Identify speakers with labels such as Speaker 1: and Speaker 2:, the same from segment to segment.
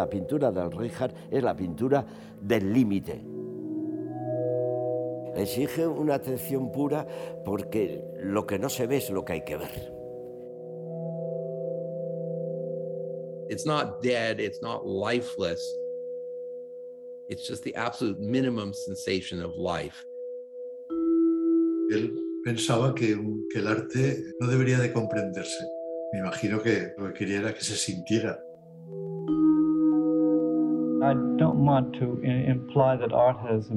Speaker 1: la pintura del Reinhardt es la pintura del límite. Exige una atención pura porque lo que no se ve es lo que hay que ver.
Speaker 2: It's not dead, it's not lifeless. It's just the absolute minimum sensation of life.
Speaker 3: Él pensaba que, que el arte no debería de comprenderse. Me imagino que lo que quería era que se sintiera.
Speaker 4: I don't want to imply that art has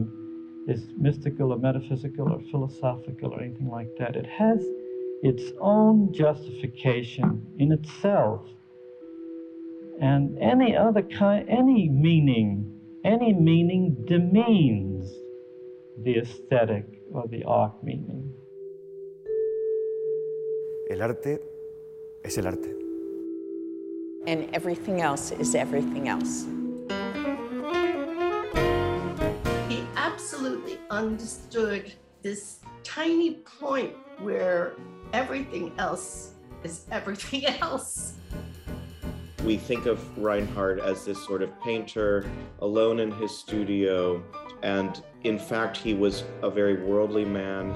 Speaker 4: is mystical or metaphysical or philosophical or anything like that. It has its own justification in itself. And any other kind, any meaning, any meaning demeans the aesthetic or the art meaning.
Speaker 5: El arte es el arte.
Speaker 6: And everything else is everything else.
Speaker 7: Understood this tiny point where everything else is everything else.
Speaker 8: We think of Reinhardt as this sort of painter alone in his studio, and in fact, he was a very worldly man.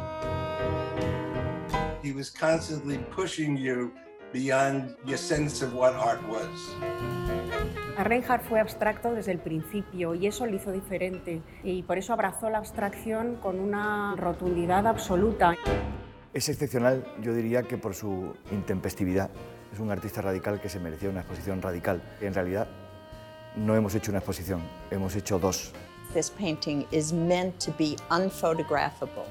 Speaker 9: He was constantly pushing you beyond your sense of what art was.
Speaker 10: Reinhardt fue abstracto desde el principio y eso lo hizo diferente y por eso abrazó la abstracción con una rotundidad absoluta.
Speaker 5: Es excepcional, yo diría que por su intempestividad. Es un artista radical que se merecía una exposición radical. En realidad no hemos hecho una exposición, hemos hecho dos.
Speaker 6: This painting is meant to be unphotographable.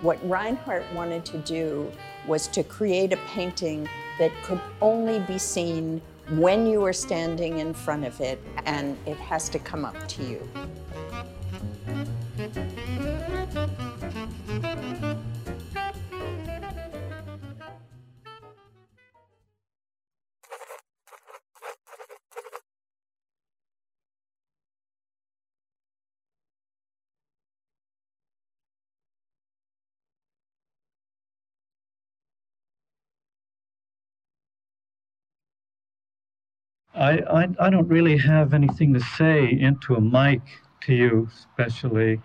Speaker 6: What Reinhardt wanted to do was to create a painting that could only be seen when you are standing in front of it, and it has to come up to you.
Speaker 4: I, I, I don't really have anything to say into a mic to you, especially.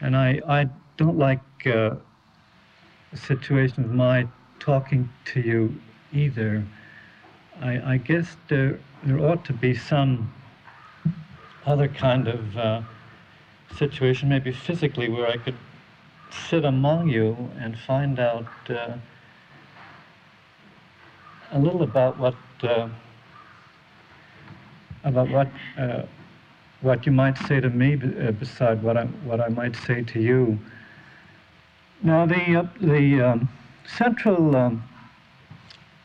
Speaker 4: And I, I don't like uh, a situation of my talking to you either. I, I guess there, there ought to be some other kind of uh, situation, maybe physically, where I could sit among you and find out uh, a little about what. Uh, about what uh, what you might say to me uh, beside what I what I might say to you. Now the uh, the um, central um,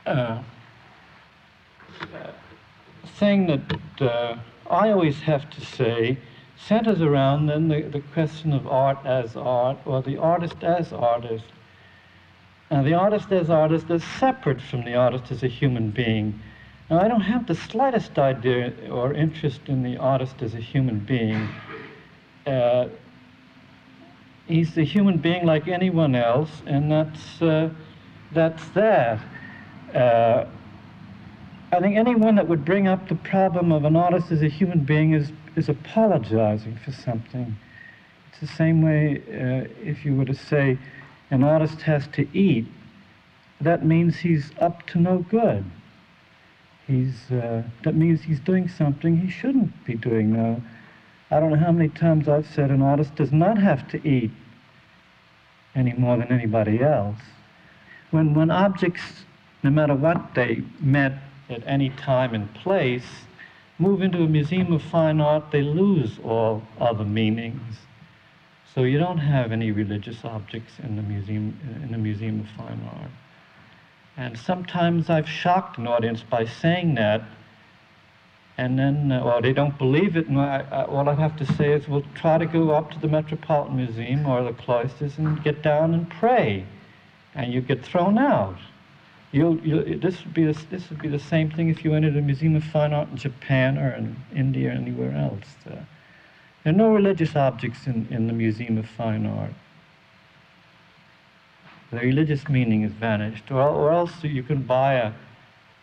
Speaker 4: uh, thing that uh, I always have to say centers around then the, the question of art as art or the artist as artist. Now the artist as artist is separate from the artist as a human being. Now, I don't have the slightest idea or interest in the artist as a human being. Uh, he's a human being like anyone else, and that's, uh, that's that. Uh, I think anyone that would bring up the problem of an artist as a human being is, is apologizing for something. It's the same way uh, if you were to say an artist has to eat, that means he's up to no good he's uh, that means he's doing something he shouldn't be doing now. I don't know how many times I've said an artist does not have to eat any more than anybody else. When when objects, no matter what they meant at any time and place, move into a museum of fine art, they lose all other meanings. So you don't have any religious objects in the museum in the museum of fine art. And sometimes I've shocked an audience by saying that, and then, uh, well, they don't believe it. And I, I, all I have to say is, we'll try to go up to the Metropolitan Museum or the cloisters and get down and pray, and you get thrown out. You'll, you'll, this, would be the, this would be the same thing if you entered a Museum of Fine Art in Japan or in India or anywhere else. Uh, there are no religious objects in, in the Museum of Fine Art the religious meaning has vanished, or, or else you can buy a,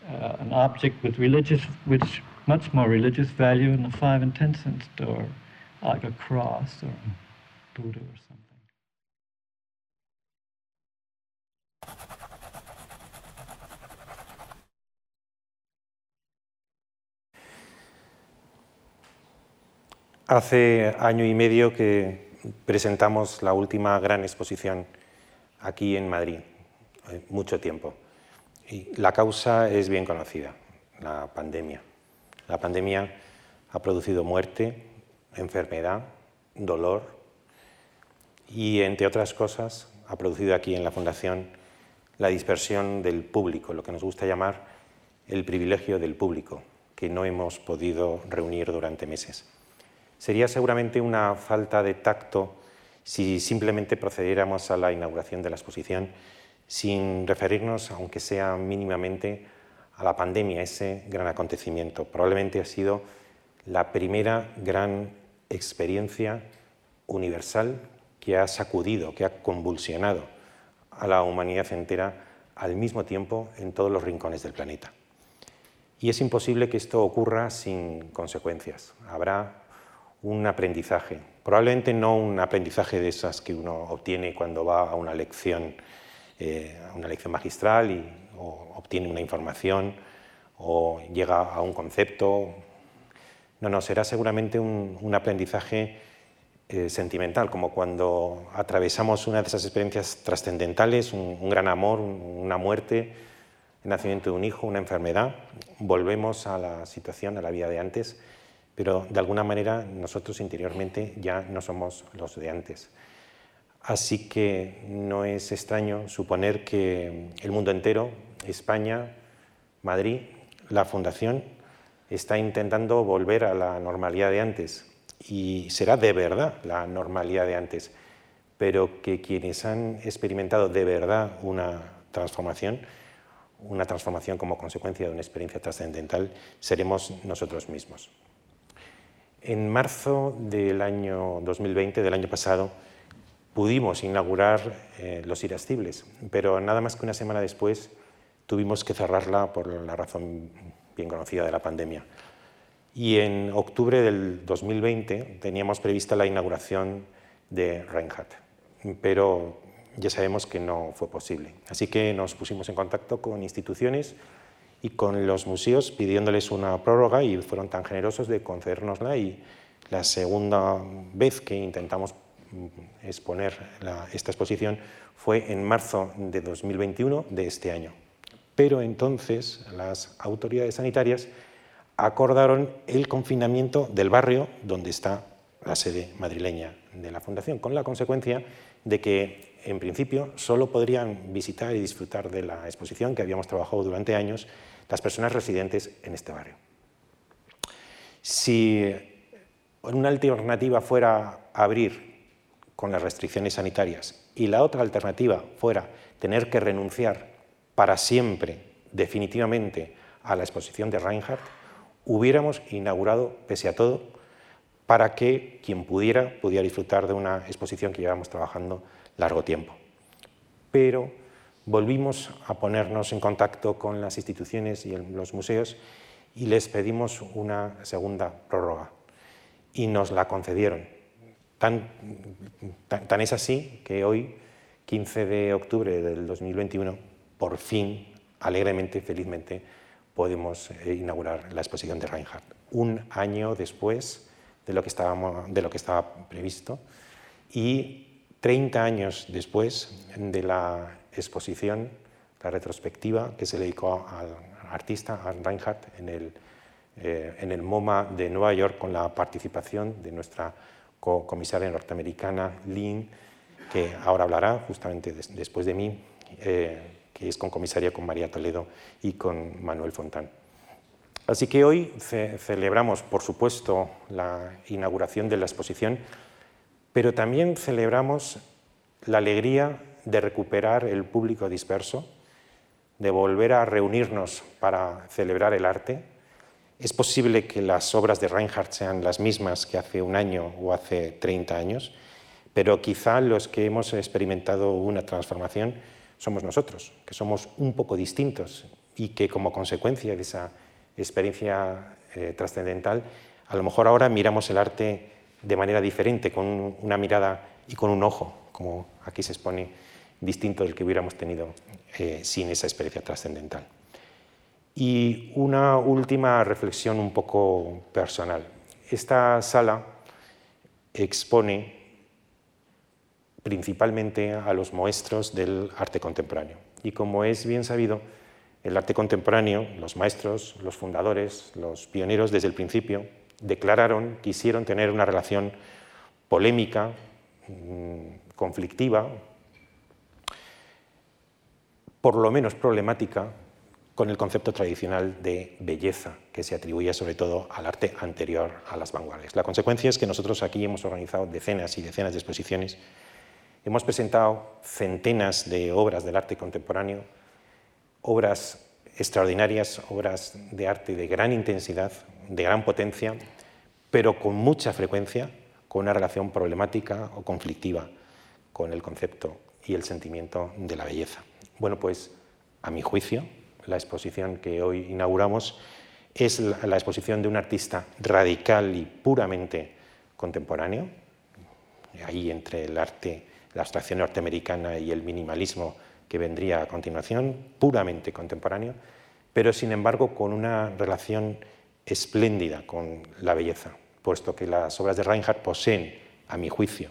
Speaker 4: uh, an object with religious, which much more religious value in the five and ten cent store, like a cross or a Buddha or something.
Speaker 11: Hace año y medio que presentamos la última gran exposición aquí en Madrid, eh, mucho tiempo. Y la causa es bien conocida, la pandemia. La pandemia ha producido muerte, enfermedad, dolor y, entre otras cosas, ha producido aquí en la Fundación la dispersión del público, lo que nos gusta llamar el privilegio del público, que no hemos podido reunir durante meses. Sería seguramente una falta de tacto si simplemente procediéramos a la inauguración de la exposición sin referirnos, aunque sea mínimamente, a la pandemia, ese gran acontecimiento. Probablemente ha sido la primera gran experiencia universal que ha sacudido, que ha convulsionado a la humanidad entera al mismo tiempo en todos los rincones del planeta. Y es imposible que esto ocurra sin consecuencias. Habrá un aprendizaje. Probablemente no un aprendizaje de esas que uno obtiene cuando va a una lección, eh, una lección magistral y o obtiene una información o llega a un concepto. No, no, será seguramente un, aprendizaje eh, sentimental, como cuando atravesamos una de esas experiencias trascendentales, un, gran amor, una muerte, el nacimiento de un hijo, una enfermedad, volvemos a la situación, a la vida de antes pero de alguna manera nosotros interiormente ya no somos los de antes. Así que no es extraño suponer que el mundo entero, España, Madrid, la Fundación, está intentando volver a la normalidad de antes. Y será de verdad la normalidad de antes, pero que quienes han experimentado de verdad una transformación, una transformación como consecuencia de una experiencia trascendental, seremos nosotros mismos. En marzo del año 2020, del año pasado, pudimos inaugurar eh, los irascibles, pero nada más que una semana después tuvimos que cerrarla por la razón bien conocida de la pandemia. Y en octubre del 2020 teníamos prevista la inauguración de Reinhardt, pero ya sabemos que no fue posible. Así que nos pusimos en contacto con instituciones y con los museos pidiéndoles una prórroga y fueron tan generosos de concedernosla y la segunda vez que intentamos mm, exponer esta exposición fue en marzo de 2021 de este año. Pero entonces las autoridades sanitarias acordaron el confinamiento del barrio donde está la sede madrileña de la Fundación, con la consecuencia de que en principio solo podrían visitar y disfrutar de la exposición que habíamos trabajado durante años las personas residentes en este barrio. Si una alternativa fuera abrir con las restricciones sanitarias y la otra alternativa fuera tener que renunciar para siempre, definitivamente, a la exposición de Reinhardt, hubiéramos inaugurado, pese a todo, para que quien pudiera pudiera disfrutar de una exposición que llevamos trabajando largo tiempo. Pero volvimos a ponernos en contacto con las instituciones y los museos y les pedimos una segunda prórroga y nos la concedieron. Tan, tan, es así que hoy, 15 de octubre del 2021, por fin, alegremente, felizmente, podemos eh, inaugurar la exposición de Reinhardt. Un año después de lo que, estábamos, de lo que estaba previsto y 30 años después de la exposición, la retrospectiva que se dedicó al artista Reinhardt en el, eh, en el MoMA de Nueva York con la participación de nuestra comisaria norteamericana Lynn, que ahora hablará justamente después de mí, eh, que es con comisaria con María Toledo y con Manuel Fontán. Así que hoy celebramos, por supuesto, la inauguración de la exposición, pero también celebramos la alegría de recuperar el público disperso, de volver a reunirnos para celebrar el arte. Es posible que las obras de Reinhardt sean las mismas que hace un año o hace 30 años, pero quizá los que hemos experimentado una transformación somos nosotros, que somos un poco distintos y que como consecuencia de esa experiencia eh, trascendental, a lo mejor ahora miramos el arte de manera diferente, con una mirada y con un ojo, como aquí se expone, distinto del que hubiéramos tenido eh, sin esa experiencia trascendental. Y una última reflexión un poco personal. Esta sala expone principalmente a los maestros del arte contemporáneo. Y como es bien sabido, el arte contemporáneo, los maestros, los fundadores, los pioneros desde el principio, declararon, quisieron tener una relación polémica, mm, conflictiva, por lo menos problemática, con el concepto tradicional de belleza que se atribuye sobre todo al arte anterior a las vanguardias. La consecuencia es que nosotros aquí hemos organizado decenas y decenas de exposiciones, hemos presentado centenas de obras del arte contemporáneo, obras extraordinarias, obras de arte de gran intensidad, de gran potencia, pero con mucha frecuencia con una relación problemática o conflictiva con el concepto y el sentimiento de la belleza. Bueno, pues a mi juicio, la exposición que hoy inauguramos es la, exposición de un artista radical y puramente contemporáneo, ahí entre el arte, la abstracción norteamericana y el minimalismo que vendría a continuación, puramente contemporáneo, pero sin embargo con una relación espléndida con la belleza, puesto que las obras de Reinhardt poseen, a mi juicio,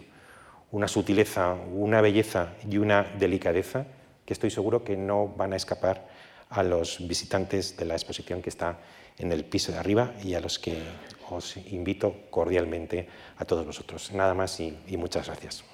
Speaker 11: una sutileza, una belleza y una delicadeza que estoy seguro que no van a escapar a los visitantes de la exposición que está en el piso de arriba y a los que os invito cordialmente a todos vosotros. Nada más y, y muchas gracias.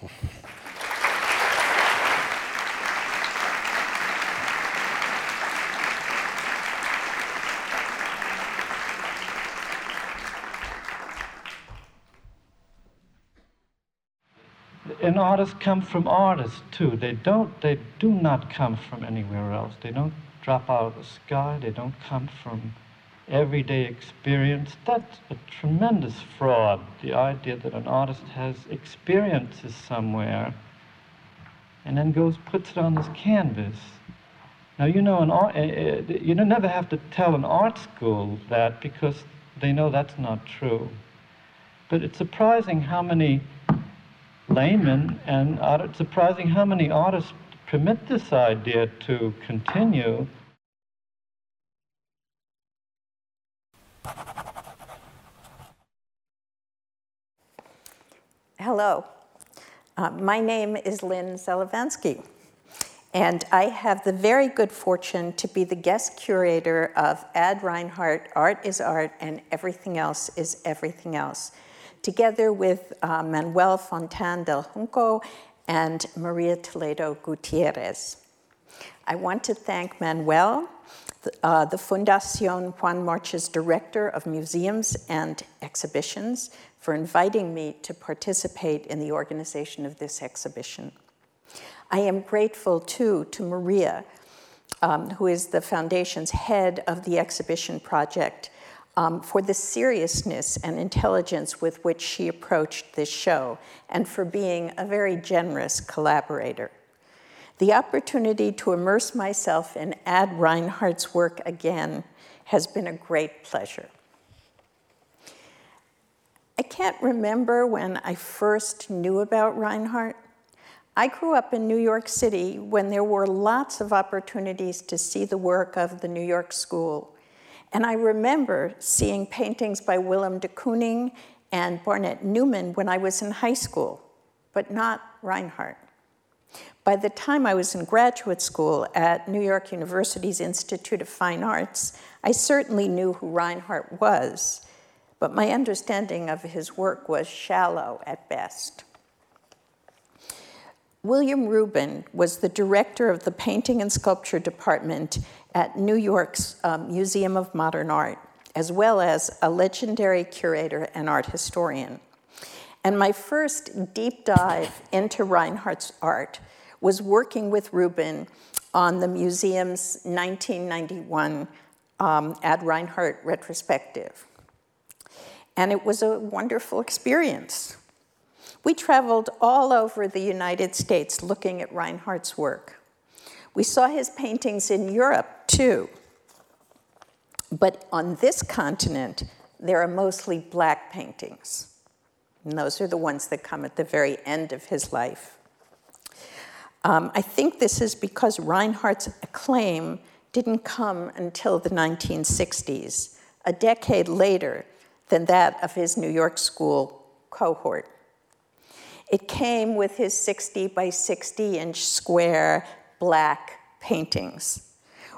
Speaker 4: And artists come from artists too. They don't, they do not come from anywhere else. They don't drop out of the sky. They don't come from everyday experience. That's a tremendous fraud. The idea that an artist has experiences somewhere and then goes puts it on this canvas. Now you know an art, uh, you never have to tell an art school that because they know that's not true. But it's surprising how many laymen, and it's surprising how many artists permit this idea to continue.
Speaker 6: Hello, uh, my name is Lynn Zelavansky, and I have the very good fortune to be the guest curator of Ad Reinhardt Art is Art and Everything Else is Everything Else together with uh, Manuel Fontan del Junco and Maria Toledo Gutierrez. I want to thank Manuel, the, uh, the Fundacion Juan March's Director of Museums and Exhibitions, for inviting me to participate in the organization of this exhibition. I am grateful too to Maria, um, who is the foundation's head of the exhibition project, um, for the seriousness and intelligence with which she approached this show and for being a very generous collaborator. The opportunity to immerse myself in Ad Reinhardt's work again has been a great pleasure. I can't remember when I first knew about Reinhardt. I grew up in New York City when there were lots of opportunities to see the work of the New York School and I remember seeing paintings by Willem de Kooning and Barnett Newman when I was in high school, but not Reinhardt. By the time I was in graduate school at New York University's Institute of Fine Arts, I certainly knew who Reinhardt was, but my understanding of his work was shallow at best. William Rubin was the director of the painting and sculpture department at New York's um, Museum of Modern Art, as well as a legendary curator and art historian. And my first deep dive into Reinhardt's art was working with Rubin on the museum's 1991 um, Ad Reinhardt retrospective. And it was a wonderful experience. We traveled all over the United States looking at Reinhardt's work. We saw his paintings in Europe too. But on this continent, there are mostly black paintings. And those are the ones that come at the very end of his life. Um, I think this is because Reinhardt's acclaim didn't come until the 1960s, a decade later than that of his New York School cohort. It came with his 60 by 60 inch square black paintings,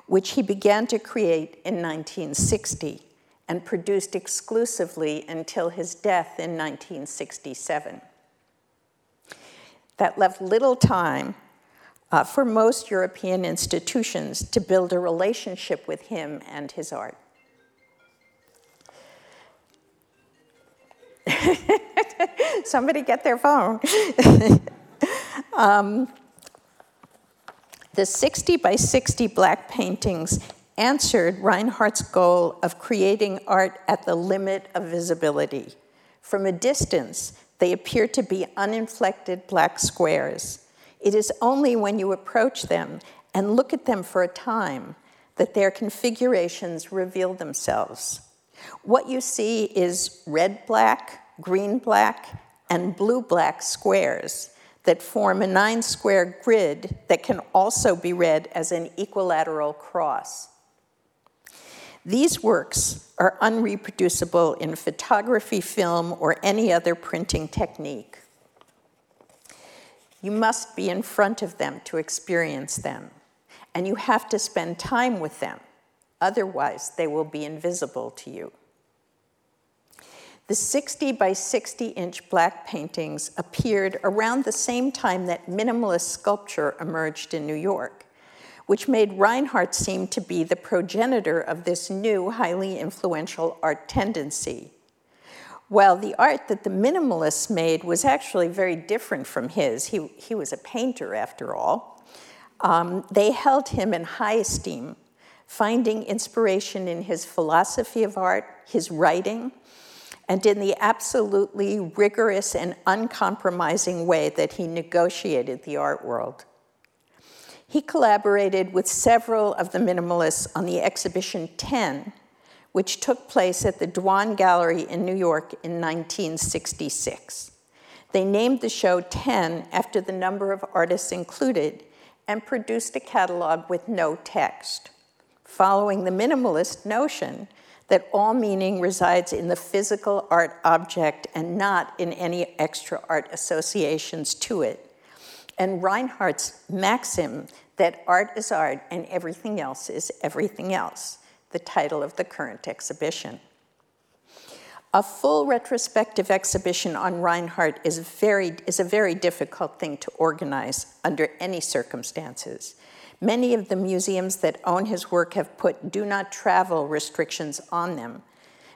Speaker 6: which he began to create in 1960 and produced exclusively until his death in 1967. That left little time uh, for most European institutions to build a relationship with him and his art. Somebody get their phone. um, the 60 by 60 black paintings answered Reinhardt's goal of creating art at the limit of visibility. From a distance, they appear to be uninflected black squares. It is only when you approach them and look at them for a time that their configurations reveal themselves. What you see is red black, green black, and blue black squares that form a nine square grid that can also be read as an equilateral cross. These works are unreproducible in photography, film, or any other printing technique. You must be in front of them to experience them, and you have to spend time with them. Otherwise, they will be invisible to you. The 60 by 60 inch black paintings appeared around the same time that minimalist sculpture emerged in New York, which made Reinhardt seem to be the progenitor of this new, highly influential art tendency. While the art that the minimalists made was actually very different from his, he, he was a painter after all, um, they held him in high esteem, finding inspiration in his philosophy of art, his writing, and in the absolutely rigorous and uncompromising way that he negotiated the art world. He collaborated with several of the minimalists on the exhibition 10, which took place at the Dwan Gallery in New York in 1966. They named the show 10 after the number of artists included and produced a catalog with no text. Following the minimalist notion that all meaning resides in the physical art object and not in any extra art associations to it. And Reinhardt's maxim that art is art and everything else is everything else, the title of the current exhibition. A full retrospective exhibition on Reinhardt is, very, is a very difficult thing to organize under any circumstances. Many of the museums that own his work have put do not travel restrictions on them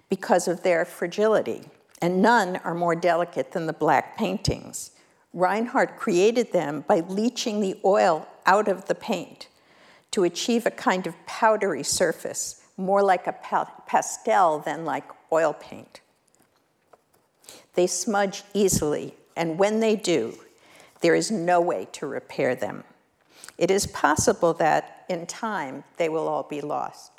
Speaker 6: because of their fragility, and none are more delicate than the black paintings. Reinhardt created them by leaching the oil out of the paint to achieve a kind of powdery surface, more like a pastel than like oil paint. They smudge easily, and when they do, there is no way to repair them it is possible that in time they will all be lost.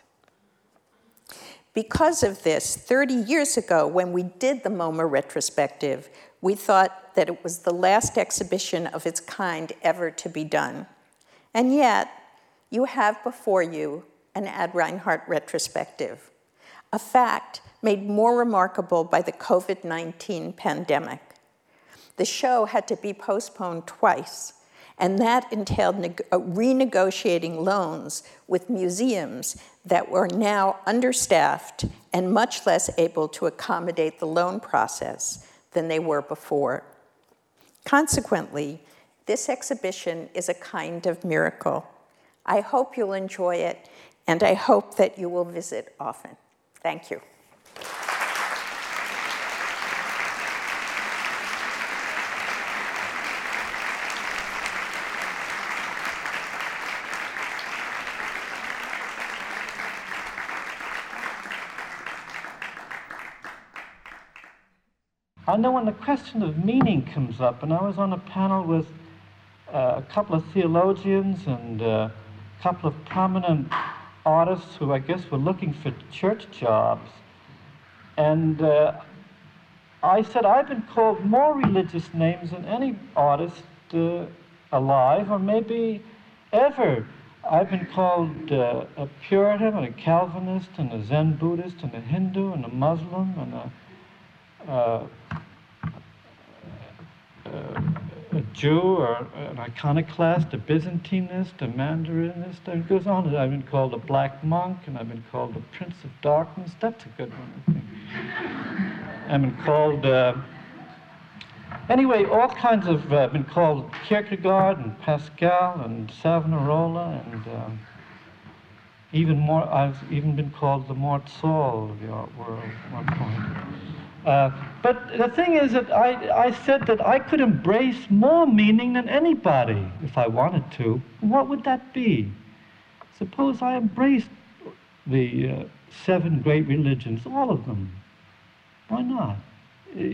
Speaker 6: Because of this, 30 years ago, when we did the MoMA retrospective, we thought that it was the last exhibition of its kind ever to be done. And yet, you have before you an Ad Reinhardt retrospective, a fact made more remarkable by the COVID 19 pandemic. The show had to be postponed twice and that entailed uh, renegotiating loans with museums that were now understaffed and much less able to accommodate the loan process than they were before. Consequently, this exhibition is a kind of miracle. I hope you'll enjoy it, and I hope that you will visit often. Thank you.
Speaker 4: And then when the question of meaning comes up, and I was on a panel with uh, a couple of theologians and uh, a couple of prominent artists who I guess were looking for church jobs. And uh, I said, I've been called more religious names than any artist uh, alive, or maybe ever. I've been called uh, a Puritan and a Calvinist and a Zen Buddhist and a Hindu and a Muslim and a, uh, a Jew or an iconoclast, a Byzantinist, a Mandarinist. And it goes on. I've been called a black monk and I've been called a prince of darkness. That's a good one, I think. I've been called. Uh, Anyway, all kinds of uh, been called Kierkegaard and Pascal and Savonarola and um, even more. I've even been called the Mort Saul of the art world at one point. Uh, but the thing is that I, I said that I could embrace more meaning than anybody if I wanted to. What would that be? Suppose I embraced the uh, seven great religions, all of them. Why not? Uh,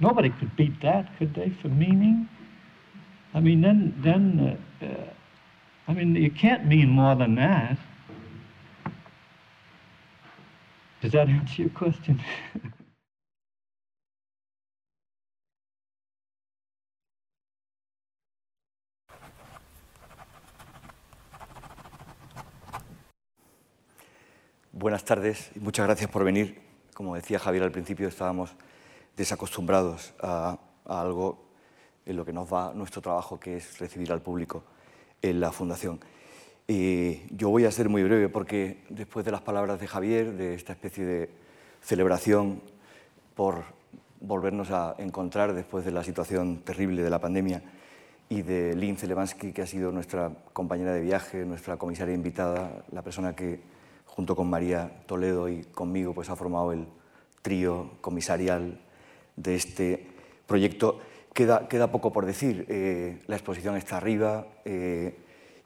Speaker 4: Nobody could beat that, could they, for meaning? I mean, then, then, uh, uh, I mean, you can't mean more than that. Does that answer your question?
Speaker 5: Buenas tardes y muchas gracias por venir. Como decía Javier al principio, estábamos desacostumbrados a, algo en lo que nos va nuestro trabajo, que es recibir al público en la Fundación. Yo voy a ser muy breve porque después de las palabras de Javier, de esta especie de celebración por volvernos a encontrar después de la situación terrible de la pandemia, y de Lynn Celebansky, que ha sido nuestra compañera de viaje, nuestra comisaria invitada, la persona que junto con María Toledo y conmigo pues, ha formado el trío comisarial de este proyecto. Queda, poco por decir. Eh, la exposición está arriba eh,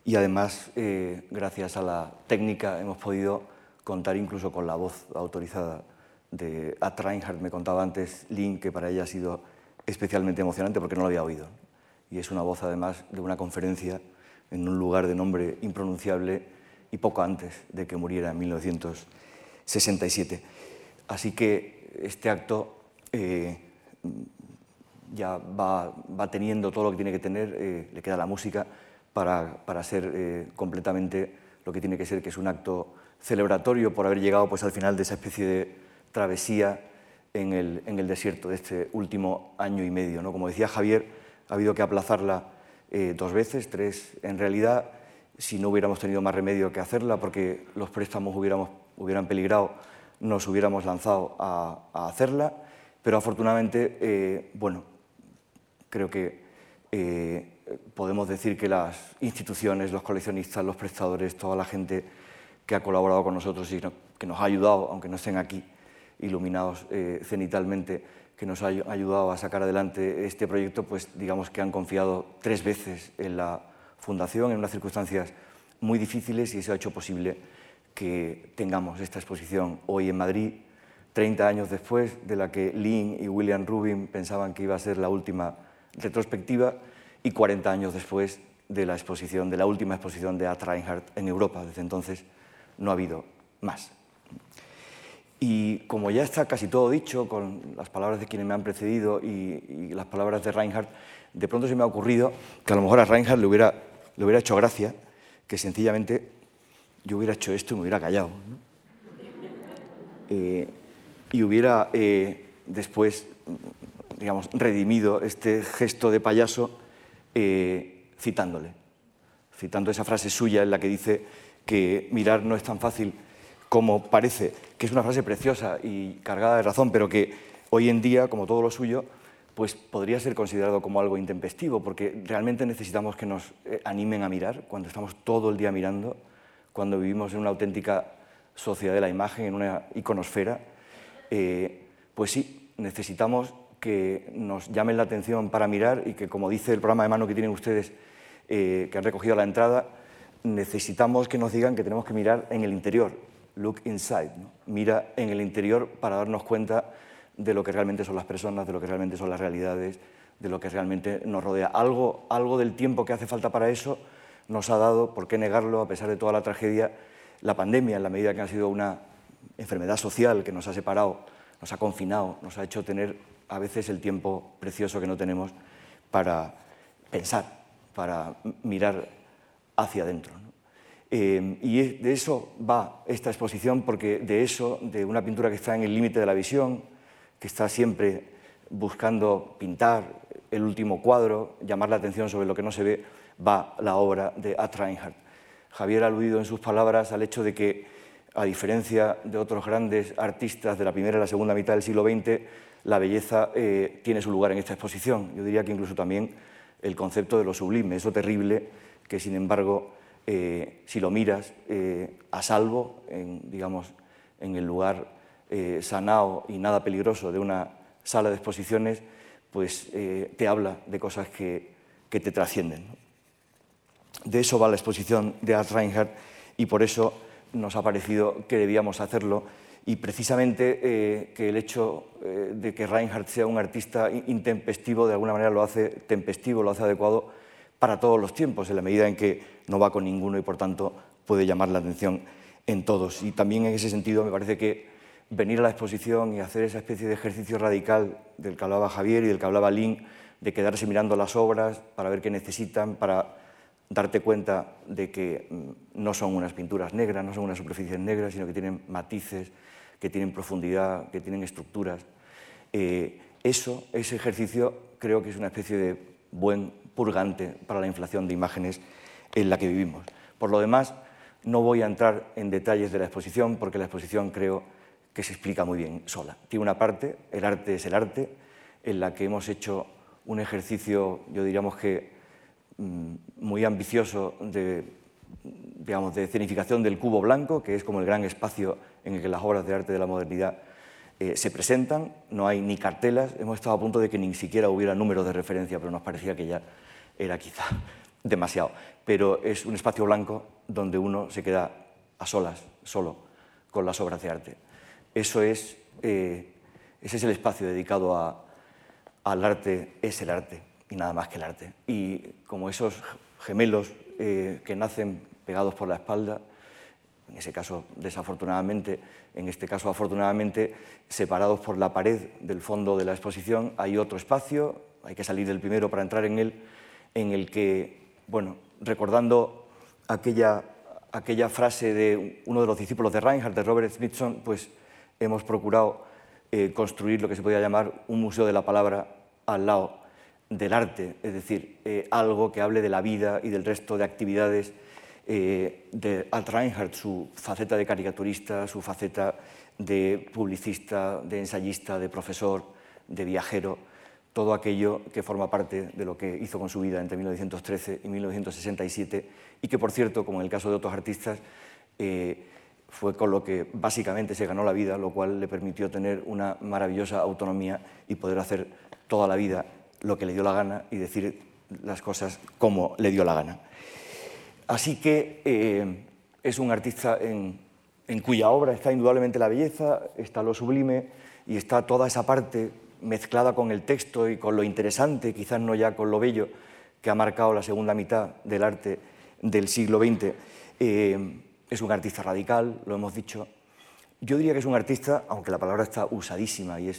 Speaker 5: y además, eh, gracias a la técnica, hemos podido contar incluso con la voz autorizada de At Reinhardt. Me contaba antes Lynn que para ella ha sido especialmente emocionante porque no lo había oído. Y es una voz además de una conferencia en un lugar de nombre impronunciable y poco antes de que muriera en 1967. Así que este acto eh, ya va, teniendo todo lo que tiene que tener, eh, le queda la música para, para ser eh, completamente lo que tiene que ser, que es un acto celebratorio por haber llegado pues, al final de esa especie de travesía en el, en el desierto de este último año y medio. ¿no? Como decía Javier, ha habido que aplazarla dos veces, tres en realidad, si no hubiéramos tenido más remedio que hacerla porque los préstamos hubiéramos, hubieran peligrado, nos hubiéramos lanzado a, a hacerla. Pero afortunadamente, eh, bueno, creo que eh, podemos decir que las instituciones, los coleccionistas, los prestadores, toda la gente que ha colaborado con nosotros y que nos ha ayudado, aunque no estén aquí iluminados eh, cenitalmente, que nos ha ayudado a sacar adelante este proyecto, pues digamos que han confiado tres veces en la Fundación en unas circunstancias muy difíciles y eso ha hecho posible que tengamos esta exposición hoy en Madrid 30 años después de la que Lynn y William Rubin pensaban que iba a ser la última retrospectiva y 40 años después de la exposición, de la última exposición de At Reinhardt en Europa. Desde entonces no ha habido más. Y como ya está casi todo dicho con las palabras de quienes me han precedido y, las palabras de Reinhardt, de pronto se me ha ocurrido que a lo mejor a Reinhardt le hubiera, le hubiera hecho gracia que sencillamente yo hubiera hecho esto y me hubiera callado. Eh, y hubiera eh, después, digamos, redimido este gesto de payaso eh, citándole, citando esa frase suya en la que dice que mirar no es tan fácil como parece, que es una frase preciosa y cargada de razón, pero que hoy en día, como todo lo suyo, pues podría ser considerado como algo intempestivo, porque realmente necesitamos que nos eh, animen a mirar cuando estamos todo el día mirando, cuando vivimos en una auténtica sociedad de la imagen, en una iconosfera, eh, pues sí, necesitamos que nos llamen la atención para mirar y que, como dice el programa de mano que tienen ustedes, eh, que han recogido la entrada, necesitamos que nos digan que tenemos que mirar en el interior, look inside, mira en el interior para darnos cuenta de lo que realmente son las personas, de lo que realmente son las realidades, de lo que realmente nos rodea. Algo, algo del tiempo que hace falta para eso nos ha dado, por qué negarlo, a pesar de toda la tragedia, la pandemia, en la medida que ha sido una enfermedad social que nos ha separado nos ha confinado, nos ha hecho tener a veces el tiempo precioso que no tenemos para pensar, para mirar hacia adentro. Eh, y de eso va esta exposición, porque de eso, de una pintura que está en el límite de la visión, que está siempre buscando pintar el último cuadro, llamar la atención sobre lo que no se ve, va la obra de Ad Reinhardt. Javier ha aludido en sus palabras al hecho de que, a diferencia de otros grandes artistas de la primera y la segunda mitad del siglo XX, la belleza eh, tiene su lugar en esta exposición. Yo diría que incluso también el concepto de lo sublime, eso terrible que, sin embargo, eh, si lo miras eh, a salvo, digamos, en el lugar sanado y nada peligroso de una sala de exposiciones, pues te habla de cosas que, que te trascienden. De eso va la exposición de Art Reinhardt y por eso nos ha parecido que debíamos hacerlo y precisamente eh, que el hecho eh, de que Reinhardt sea un artista intempestivo de alguna manera lo hace tempestivo, lo hace adecuado para todos los tiempos, en la medida en que no va con ninguno y por tanto puede llamar la atención en todos. Y también en ese sentido me parece que venir a la exposición y hacer esa especie de ejercicio radical del que hablaba Javier y del que hablaba Lin, de quedarse mirando las obras para ver qué necesitan, para darte cuenta de que mm, no son unas pinturas negras, no son unas superficies negras, sino que tienen matices, que tienen profundidad, que tienen estructuras. Eh, eso, ese ejercicio, creo que es una especie de buen purgante para la inflación de imágenes en la que vivimos. Por lo demás, no voy a entrar en detalles de la exposición, porque la exposición creo que se explica muy bien sola. Tiene una parte, el arte es el arte, en la que hemos hecho un ejercicio, yo diríamos que Mm, muy ambicioso de, digamos, de escenificación del cubo blanco, que es como el gran espacio en el que las obras de arte de la modernidad eh, se presentan. No hay ni cartelas, hemos estado a punto de que ni siquiera hubiera números de referencia, pero nos parecía que ya era quizá demasiado. Pero es un espacio blanco donde uno se queda a solas, solo, con las obras de arte. Eso es, eh, ese es el espacio dedicado al arte, es el arte y nada más que el arte. Y como esos gemelos eh, que nacen pegados por la espalda, en ese caso desafortunadamente, en este caso afortunadamente, separados por la pared del fondo de la exposición, hay otro espacio, hay que salir del primero para entrar en él, en el que, bueno, recordando aquella, aquella frase de uno de los discípulos de Reinhardt, de Robert Smithson, pues hemos procurado eh, construir lo que se podría llamar un museo de la palabra al lado del arte, es decir, eh, algo que hable de la vida y del resto de actividades eh, de Alt Reinhardt, su faceta de caricaturista, su faceta de publicista, de ensayista, de profesor, de viajero, todo aquello que forma parte de lo que hizo con su vida entre 1913 y 1967 y que, por cierto, como en el caso de otros artistas, fue con lo que básicamente se ganó la vida, lo cual le permitió tener una maravillosa autonomía y poder hacer toda la vida lo que le dio la gana y decir las cosas como le dio la gana. Así que eh, es un artista en, cuya obra está indudablemente la belleza, está lo sublime y está toda esa parte mezclada con el texto y con lo interesante, quizás no ya con lo bello, que ha marcado la segunda mitad del arte del siglo XX. Es un artista radical, lo hemos dicho. Yo diría que es un artista, aunque la palabra está usadísima y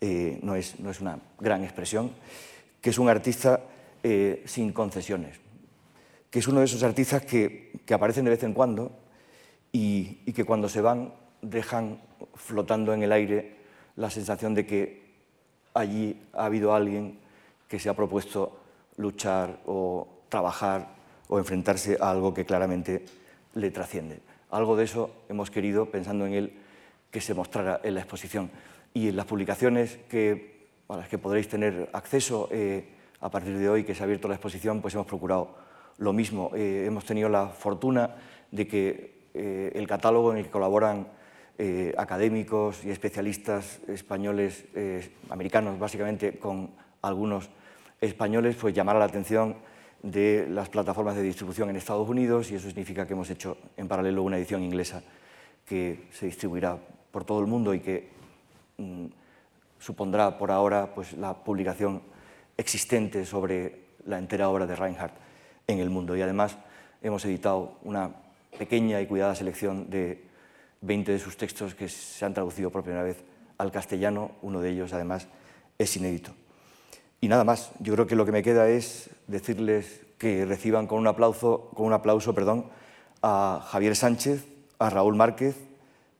Speaker 5: eh, no, es, una gran expresión, que es un artista eh, sin concesiones, que es uno de esos artistas que, que aparecen de vez en cuando y, y, que cuando se van dejan flotando en el aire la sensación de que allí ha habido alguien que se ha propuesto luchar o trabajar o enfrentarse a algo que claramente le trasciende. Algo de eso hemos querido, pensando en él, que se mostrara en la exposición y en las publicaciones que, a las que podréis tener acceso eh, a partir de hoy que se ha abierto la exposición, pues hemos procurado lo mismo. Eh, hemos tenido la fortuna de que eh, el catálogo en el que colaboran académicos y especialistas españoles, americanos básicamente, con algunos españoles, pues llamara la atención de las plataformas de distribución en Estados Unidos y eso significa que hemos hecho en paralelo una edición inglesa que se distribuirá por todo el mundo y que Mm, supondrá por ahora pues, la publicación existente sobre la entera obra de Reinhardt en el mundo. Y además hemos editado una pequeña y cuidada selección de 20 de sus textos que se han traducido por primera vez al castellano, uno de ellos además es inédito. Y nada más, yo creo que lo que me queda es decirles que reciban con un aplauso, con un aplauso perdón, a Javier Sánchez, a Raúl Márquez,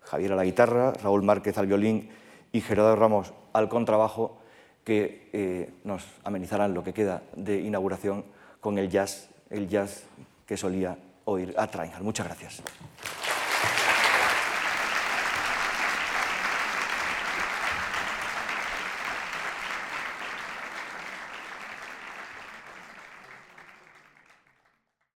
Speaker 5: Javier a la guitarra, Raúl Márquez al violín y Gerardo Ramos al contrabajo, que eh, nos amenizarán lo que queda de inauguración con el jazz, el jazz que solía oír a Reinhardt. Muchas gracias.